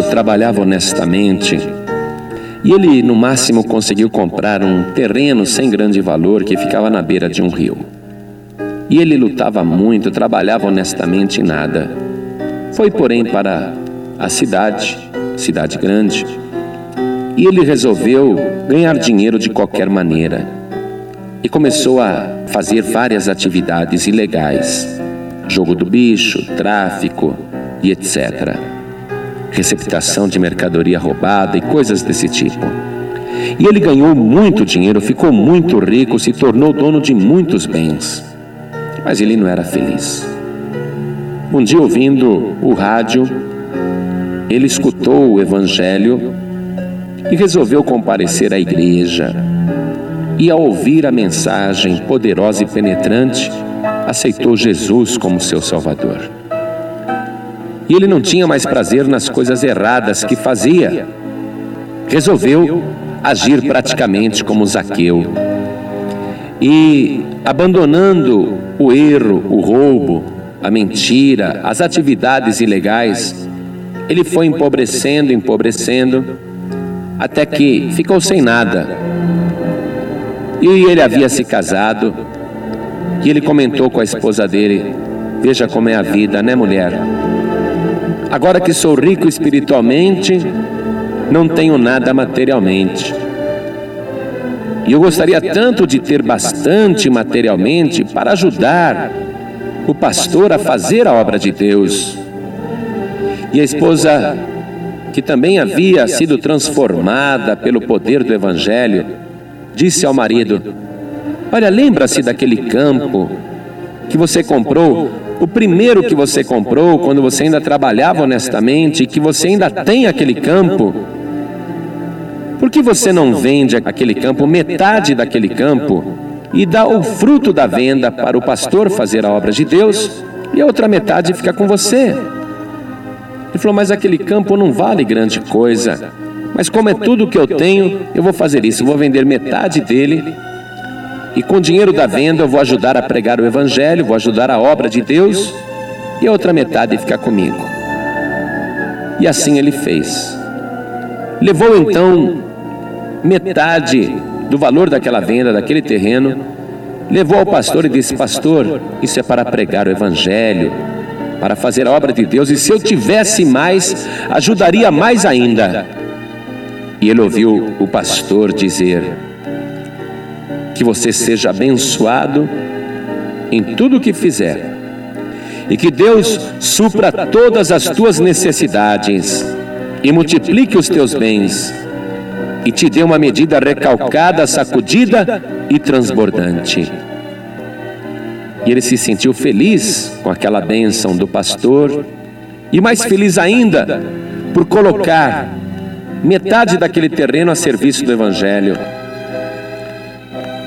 trabalhava honestamente e ele, no máximo, conseguiu comprar um terreno sem grande valor que ficava na beira de um rio. E ele lutava muito, trabalhava honestamente em nada. Foi, porém, para a cidade, cidade grande, e ele resolveu ganhar dinheiro de qualquer maneira. E começou a fazer várias atividades ilegais: jogo do bicho, tráfico e etc. Receptação de mercadoria roubada e coisas desse tipo. E ele ganhou muito dinheiro, ficou muito rico, se tornou dono de muitos bens. Mas ele não era feliz. Um dia, ouvindo o rádio, ele escutou o Evangelho e resolveu comparecer à igreja. E ao ouvir a mensagem poderosa e penetrante, aceitou Jesus como seu Salvador. E ele não tinha mais prazer nas coisas erradas que fazia. Resolveu agir praticamente como Zaqueu. E abandonando o erro, o roubo, a mentira, as atividades ilegais, ele foi empobrecendo, empobrecendo, até que ficou sem nada. E ele havia se casado, e ele comentou com a esposa dele: Veja como é a vida, né, mulher? Agora que sou rico espiritualmente, não tenho nada materialmente. E eu gostaria tanto de ter bastante materialmente para ajudar o pastor a fazer a obra de Deus. E a esposa que também havia sido transformada pelo poder do Evangelho, disse ao marido: Olha, lembra-se daquele campo que você comprou, o primeiro que você comprou quando você ainda trabalhava honestamente, e que você ainda tem aquele campo. Por que você não vende aquele campo, metade daquele campo, e dá o fruto da venda para o pastor fazer a obra de Deus, e a outra metade fica com você? Ele falou: Mas aquele campo não vale grande coisa. Mas como é tudo que eu tenho, eu vou fazer isso. Eu vou vender metade dele. E com o dinheiro da venda eu vou ajudar a pregar o Evangelho, vou ajudar a obra de Deus. E a outra metade ficar comigo. E assim ele fez. Levou então metade do valor daquela venda, daquele terreno, levou ao pastor e disse: Pastor, isso é para pregar o Evangelho, para fazer a obra de Deus, e se eu tivesse mais, ajudaria mais ainda. E ele ouviu o pastor dizer: Que você seja abençoado em tudo o que fizer, e que Deus supra todas as tuas necessidades e multiplique os teus bens, e te dê uma medida recalcada, sacudida e transbordante. E ele se sentiu feliz com aquela bênção do pastor, e mais feliz ainda por colocar metade daquele terreno a serviço do Evangelho.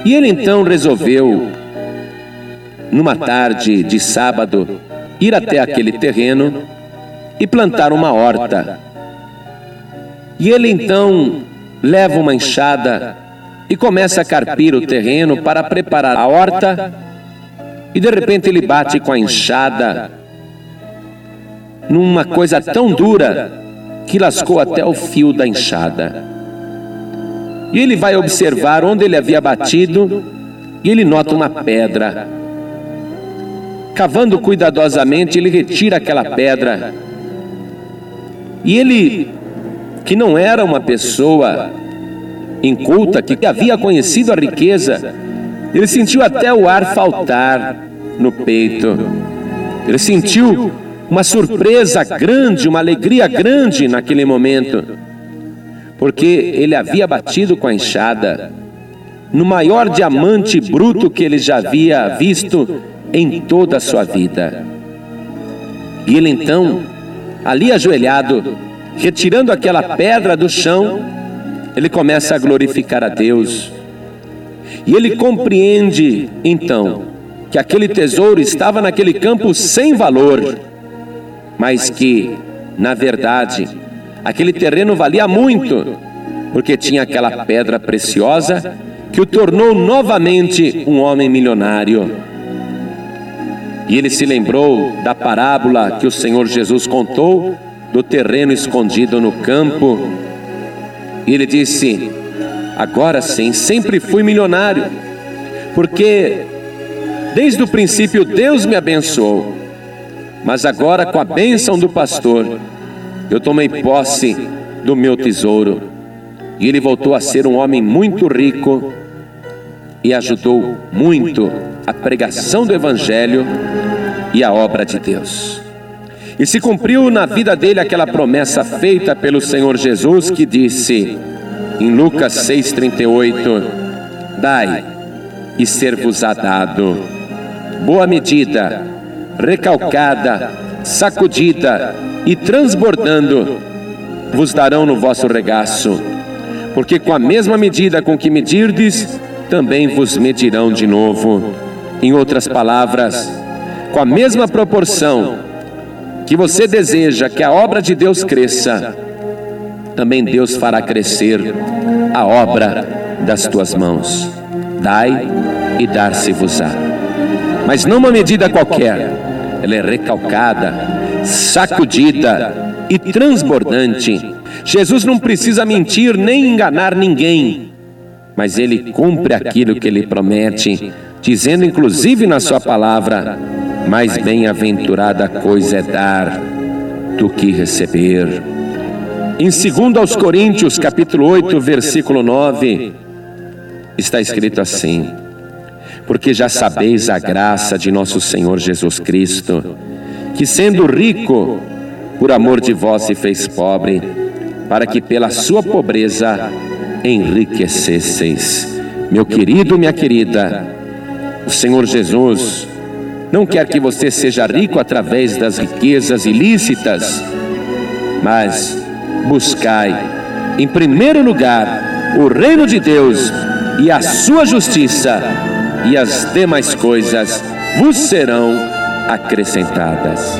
E ele então resolveu, numa tarde de sábado, ir até aquele terreno e plantar uma horta. E ele então leva uma enxada e começa a carpir o terreno para preparar a horta e de repente ele bate com a enxada numa coisa tão dura que lascou até o fio da enxada. E ele vai observar onde ele havia batido e ele nota uma pedra. Cavando cuidadosamente, ele retira aquela pedra. E ele, que não era uma pessoa inculta, que havia conhecido a riqueza, ele sentiu até o ar faltar no peito. Ele sentiu uma surpresa grande, uma alegria grande naquele momento, porque ele havia batido com a enxada no maior diamante bruto que ele já havia visto em toda a sua vida. E ele então, ali ajoelhado, retirando aquela pedra do chão, ele começa a glorificar a Deus e ele compreende, então, que aquele tesouro estava naquele campo sem valor, mas que, na verdade, aquele terreno valia muito, porque tinha aquela pedra preciosa que o tornou novamente um homem milionário. E ele se lembrou da parábola que o Senhor Jesus contou do terreno escondido no campo. E ele disse: Agora sim, sempre fui milionário, porque desde o princípio Deus me abençoou. Mas agora, com a bênção do pastor, eu tomei posse do meu tesouro. E ele voltou a ser um homem muito rico e ajudou muito a pregação do Evangelho e a obra de Deus. E se cumpriu na vida dele aquela promessa feita pelo Senhor Jesus que disse em Lucas 6,38: Dai e ser-vos-á dado, boa medida, recalcada, sacudida e transbordando, vos darão no vosso regaço, porque com a mesma medida com que medirdes, também vos medirão de novo. Em outras palavras, com a mesma proporção que você deseja que a obra de Deus cresça, também Deus fará crescer a obra das tuas mãos. Dai e dar-se-vos-á. Mas não uma medida qualquer, ela é recalcada, sacudida e transbordante. Jesus não precisa mentir nem enganar ninguém, mas ele cumpre aquilo que ele promete, dizendo inclusive na sua palavra: mais bem-aventurada coisa é dar do que receber. Em 2 aos Coríntios, capítulo 8, versículo 9, está escrito assim: Porque já sabeis a graça de nosso Senhor Jesus Cristo, que sendo rico, por amor de vós se fez pobre, para que pela sua pobreza enriquecesseis. Meu querido, minha querida, o Senhor Jesus não quer que você seja rico através das riquezas ilícitas, mas buscai, em primeiro lugar, o reino de Deus e a sua justiça, e as demais coisas vos serão acrescentadas.